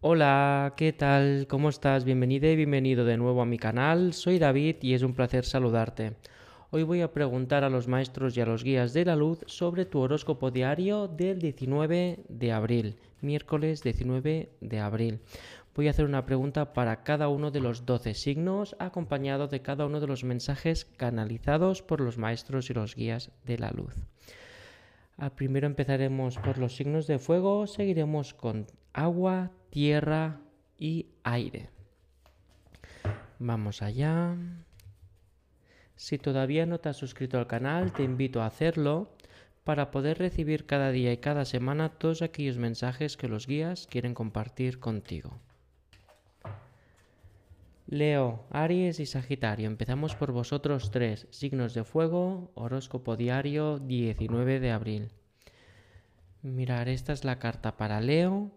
Hola, ¿qué tal? ¿Cómo estás? Bienvenido y bienvenido de nuevo a mi canal. Soy David y es un placer saludarte. Hoy voy a preguntar a los maestros y a los guías de la luz sobre tu horóscopo diario del 19 de abril, miércoles 19 de abril. Voy a hacer una pregunta para cada uno de los 12 signos, acompañado de cada uno de los mensajes canalizados por los maestros y los guías de la luz. Al primero empezaremos por los signos de fuego, seguiremos con agua, tierra y aire. Vamos allá. Si todavía no te has suscrito al canal, te invito a hacerlo para poder recibir cada día y cada semana todos aquellos mensajes que los guías quieren compartir contigo. Leo, Aries y Sagitario. Empezamos por vosotros tres. Signos de fuego, horóscopo diario 19 de abril. Mirar, esta es la carta para Leo,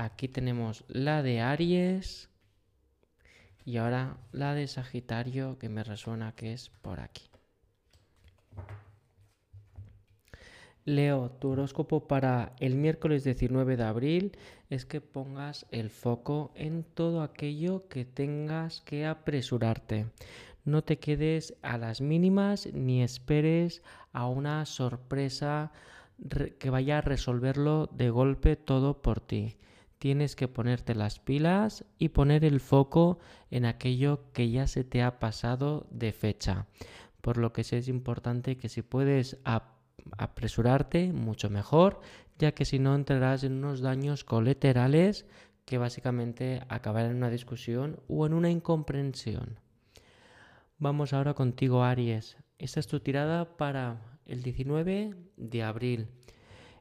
Aquí tenemos la de Aries y ahora la de Sagitario que me resuena que es por aquí. Leo, tu horóscopo para el miércoles 19 de abril es que pongas el foco en todo aquello que tengas que apresurarte. No te quedes a las mínimas ni esperes a una sorpresa que vaya a resolverlo de golpe todo por ti tienes que ponerte las pilas y poner el foco en aquello que ya se te ha pasado de fecha. Por lo que es importante que si puedes apresurarte, mucho mejor, ya que si no entrarás en unos daños colaterales que básicamente acabarán en una discusión o en una incomprensión. Vamos ahora contigo, Aries. Esta es tu tirada para el 19 de abril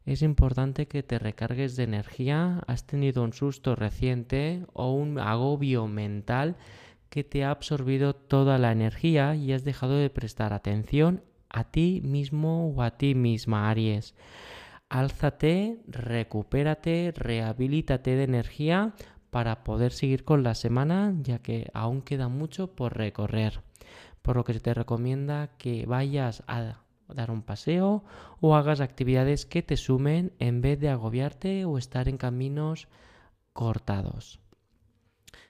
es importante que te recargues de energía, has tenido un susto reciente o un agobio mental que te ha absorbido toda la energía y has dejado de prestar atención a ti mismo o a ti misma, Aries. Álzate, recupérate, rehabilítate de energía para poder seguir con la semana, ya que aún queda mucho por recorrer. Por lo que te recomienda que vayas a dar un paseo o hagas actividades que te sumen en vez de agobiarte o estar en caminos cortados.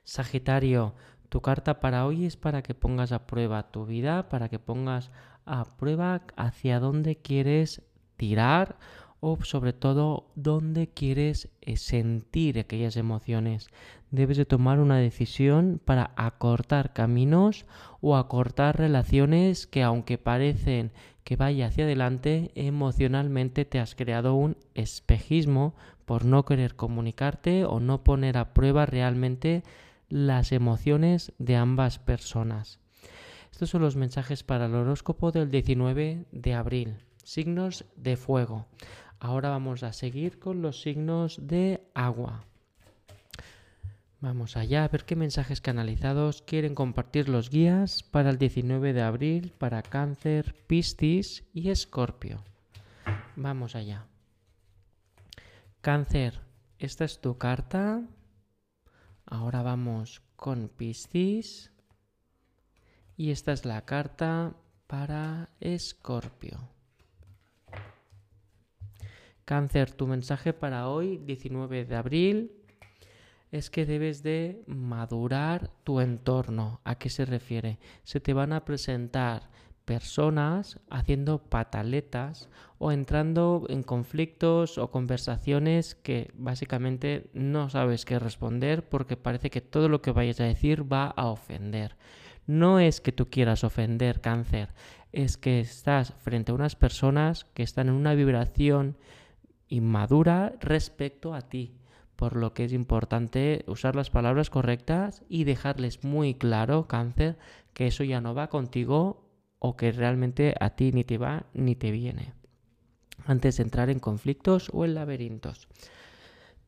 Sagitario, tu carta para hoy es para que pongas a prueba tu vida, para que pongas a prueba hacia dónde quieres tirar o sobre todo dónde quieres eh, sentir aquellas emociones. Debes de tomar una decisión para acortar caminos o acortar relaciones que aunque parecen que vaya hacia adelante, emocionalmente te has creado un espejismo por no querer comunicarte o no poner a prueba realmente las emociones de ambas personas. Estos son los mensajes para el horóscopo del 19 de abril. Signos de fuego. Ahora vamos a seguir con los signos de agua. Vamos allá a ver qué mensajes canalizados quieren compartir los guías para el 19 de abril para Cáncer, Piscis y Escorpio. Vamos allá. Cáncer, esta es tu carta. Ahora vamos con Piscis. Y esta es la carta para Escorpio. Cáncer, tu mensaje para hoy, 19 de abril, es que debes de madurar tu entorno. ¿A qué se refiere? Se te van a presentar personas haciendo pataletas o entrando en conflictos o conversaciones que básicamente no sabes qué responder porque parece que todo lo que vayas a decir va a ofender. No es que tú quieras ofender cáncer, es que estás frente a unas personas que están en una vibración inmadura respecto a ti por lo que es importante usar las palabras correctas y dejarles muy claro, cáncer, que eso ya no va contigo o que realmente a ti ni te va ni te viene, antes de entrar en conflictos o en laberintos.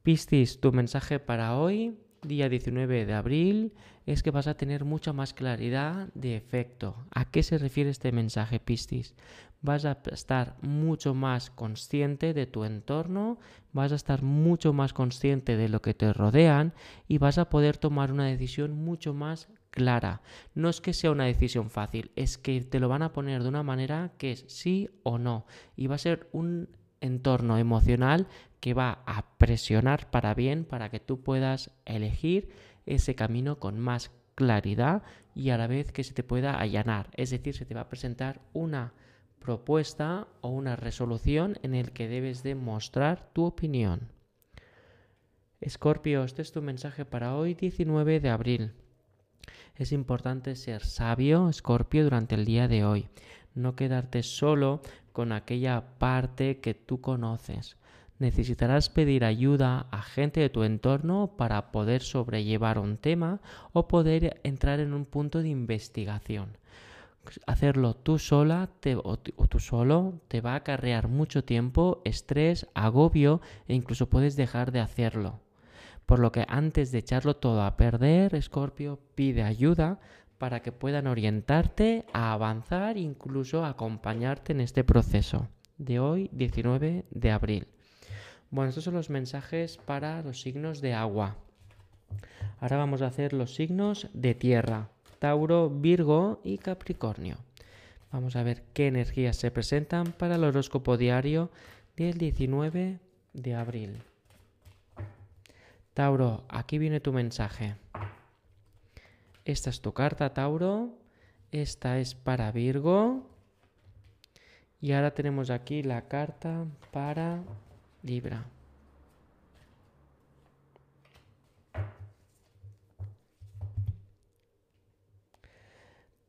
Piscis, tu mensaje para hoy, día 19 de abril, es que vas a tener mucha más claridad de efecto. ¿A qué se refiere este mensaje, Piscis? vas a estar mucho más consciente de tu entorno, vas a estar mucho más consciente de lo que te rodean y vas a poder tomar una decisión mucho más clara. No es que sea una decisión fácil, es que te lo van a poner de una manera que es sí o no y va a ser un entorno emocional que va a presionar para bien para que tú puedas elegir ese camino con más claridad y a la vez que se te pueda allanar. Es decir, se te va a presentar una propuesta o una resolución en el que debes de mostrar tu opinión. Escorpio, este es tu mensaje para hoy, 19 de abril. Es importante ser sabio, Escorpio, durante el día de hoy. No quedarte solo con aquella parte que tú conoces. Necesitarás pedir ayuda a gente de tu entorno para poder sobrellevar un tema o poder entrar en un punto de investigación. Hacerlo tú sola o, o tú solo te va a acarrear mucho tiempo, estrés, agobio e incluso puedes dejar de hacerlo. Por lo que antes de echarlo todo a perder, Scorpio pide ayuda para que puedan orientarte a avanzar incluso acompañarte en este proceso de hoy, 19 de abril. Bueno, estos son los mensajes para los signos de agua. Ahora vamos a hacer los signos de tierra, Tauro, Virgo y Capricornio. Vamos a ver qué energías se presentan para el horóscopo diario del 19 de abril. Tauro, aquí viene tu mensaje. Esta es tu carta, Tauro. Esta es para Virgo. Y ahora tenemos aquí la carta para Libra.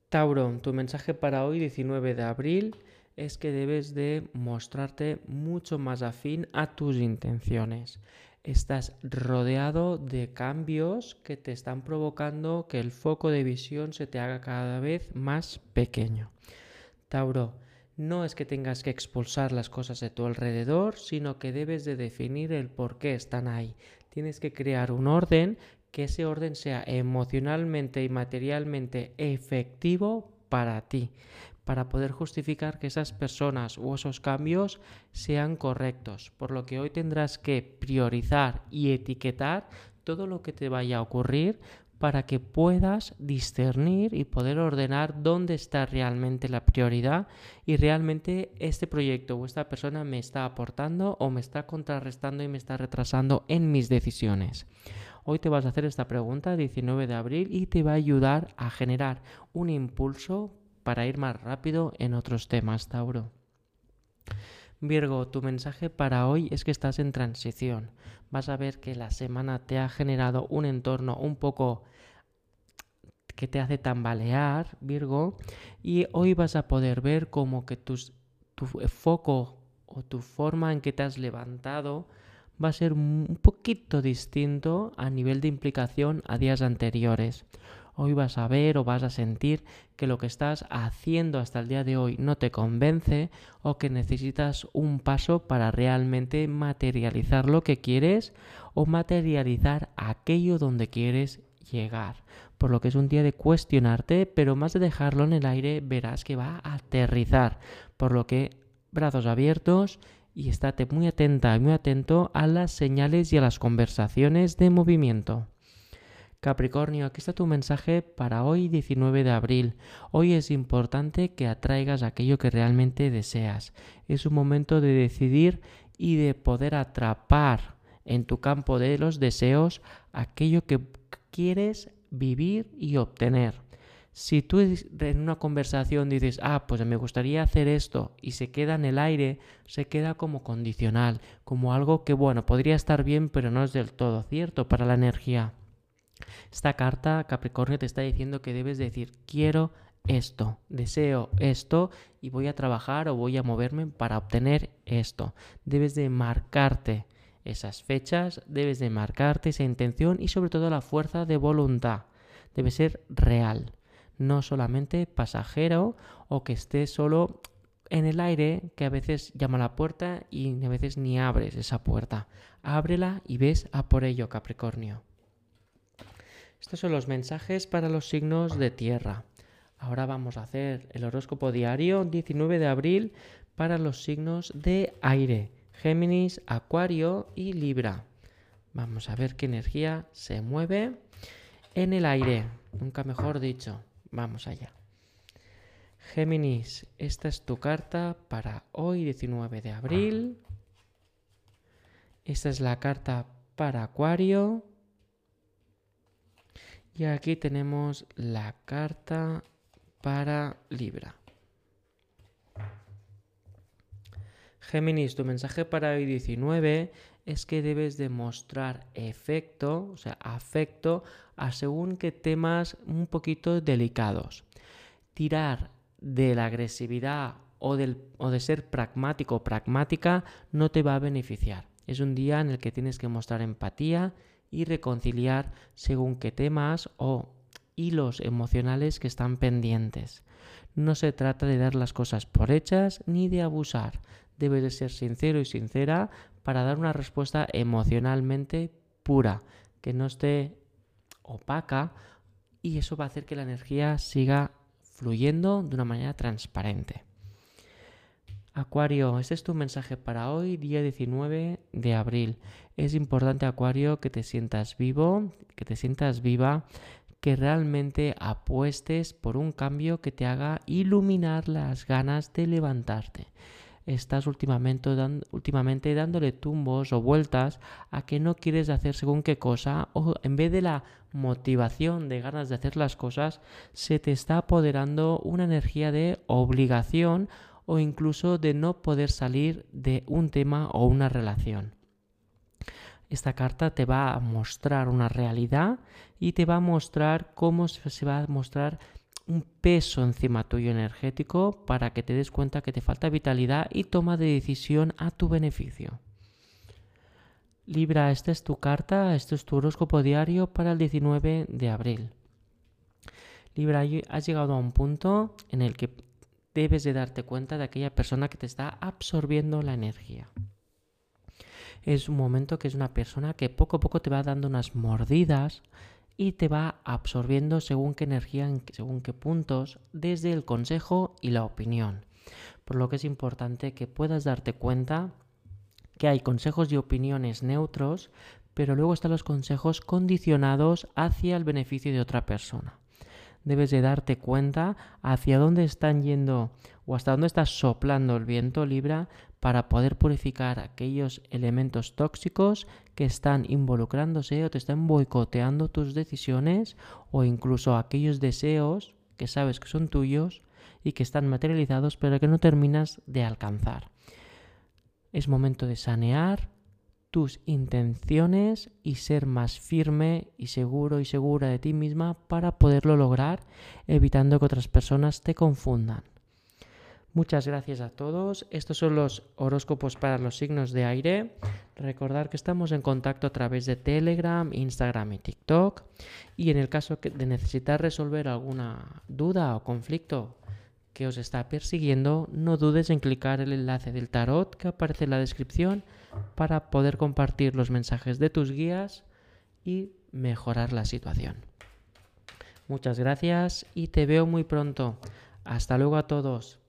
Tauro, tu mensaje para hoy, 19 de abril, es que debes de mostrarte mucho más afín a tus intenciones. Estás rodeado de cambios que te están provocando que el foco de visión se te haga cada vez más pequeño. Tauro, no es que tengas que expulsar las cosas de tu alrededor, sino que debes de definir el por qué están ahí. Tienes que crear un orden, que ese orden sea emocionalmente y materialmente efectivo para ti, para poder justificar que esas personas o esos cambios sean correctos. Por lo que hoy tendrás que priorizar y etiquetar todo lo que te vaya a ocurrir para que puedas discernir y poder ordenar dónde está realmente la prioridad y realmente este proyecto o esta persona me está aportando o me está contrarrestando y me está retrasando en mis decisiones. Hoy te vas a hacer esta pregunta 19 de abril y te va a ayudar a generar un impulso para ir más rápido en otros temas, Tauro. Virgo, tu mensaje para hoy es que estás en transición. Vas a ver que la semana te ha generado un entorno un poco que te hace tambalear, Virgo, y hoy vas a poder ver como que tu foco o tu forma en que te has levantado va a ser un poquito distinto a nivel de implicación a días anteriores hoy vas a ver o vas a sentir que lo que estás haciendo hasta el día de hoy no te convence o que necesitas un paso para realmente materializar lo que quieres o materializar aquello donde quieres llegar. Por lo que es un día de cuestionarte, pero más de dejarlo en el aire, verás que va a aterrizar. Por lo que brazos abiertos y estate muy atenta y muy atento a las señales y a las conversaciones de movimiento. Capricornio, aquí está tu mensaje para hoy 19 de abril. Hoy es importante que atraigas aquello que realmente deseas. Es un momento de decidir y de poder atrapar en tu campo de los deseos aquello que quieres vivir y obtener. Si tú en una conversación dices, ah, pues me gustaría hacer esto y se queda en el aire, se queda como condicional, como algo que, bueno, podría estar bien, pero no es del todo cierto para la energía. Esta carta, Capricornio, te está diciendo que debes decir, quiero esto, deseo esto y voy a trabajar o voy a moverme para obtener esto. Debes de marcarte esas fechas, debes de marcarte esa intención y sobre todo la fuerza de voluntad. Debe ser real, no solamente pasajero o que esté solo en el aire que a veces llama a la puerta y a veces ni abres esa puerta. Ábrela y ves a por ello, Capricornio. Estos son los mensajes para los signos de tierra. Ahora vamos a hacer el horóscopo diario 19 de abril para los signos de aire, Géminis, Acuario y Libra. Vamos a ver qué energía se mueve en el aire, nunca mejor dicho. Vamos allá. Géminis, esta es tu carta para hoy 19 de abril. Esta es la carta para Acuario. Y aquí tenemos la carta para Libra. Géminis, tu mensaje para hoy 19 es que debes demostrar efecto, o sea, afecto a según qué temas un poquito delicados. Tirar de la agresividad o, o de ser pragmático o pragmática no te va a beneficiar. Es un día en el que tienes que mostrar empatía y reconciliar según qué temas o hilos emocionales que están pendientes. No se trata de dar las cosas por hechas ni de abusar. Debes de ser sincero y sincera para dar una respuesta emocionalmente pura, que no esté opaca y eso va a hacer que la energía siga fluyendo de una manera transparente. Acuario, este es tu mensaje para hoy, día 19 de abril. Es importante, Acuario, que te sientas vivo, que te sientas viva, que realmente apuestes por un cambio que te haga iluminar las ganas de levantarte estás últimamente, últimamente dándole tumbos o vueltas a que no quieres hacer según qué cosa o en vez de la motivación de ganas de hacer las cosas, se te está apoderando una energía de obligación o incluso de no poder salir de un tema o una relación. Esta carta te va a mostrar una realidad y te va a mostrar cómo se va a mostrar un peso encima tuyo energético para que te des cuenta que te falta vitalidad y toma de decisión a tu beneficio. Libra, esta es tu carta, este es tu horóscopo diario para el 19 de abril. Libra, has llegado a un punto en el que debes de darte cuenta de aquella persona que te está absorbiendo la energía. Es un momento que es una persona que poco a poco te va dando unas mordidas y te va absorbiendo según qué energía, según qué puntos, desde el consejo y la opinión. Por lo que es importante que puedas darte cuenta que hay consejos y opiniones neutros, pero luego están los consejos condicionados hacia el beneficio de otra persona. Debes de darte cuenta hacia dónde están yendo o hasta dónde está soplando el viento Libra para poder purificar aquellos elementos tóxicos que están involucrándose o te están boicoteando tus decisiones o incluso aquellos deseos que sabes que son tuyos y que están materializados pero que no terminas de alcanzar. Es momento de sanear tus intenciones y ser más firme y seguro y segura de ti misma para poderlo lograr evitando que otras personas te confundan. Muchas gracias a todos. Estos son los horóscopos para los signos de aire. Recordar que estamos en contacto a través de Telegram, Instagram y TikTok. Y en el caso de necesitar resolver alguna duda o conflicto que os está persiguiendo, no dudes en clicar el enlace del tarot que aparece en la descripción para poder compartir los mensajes de tus guías y mejorar la situación. Muchas gracias y te veo muy pronto. Hasta luego a todos.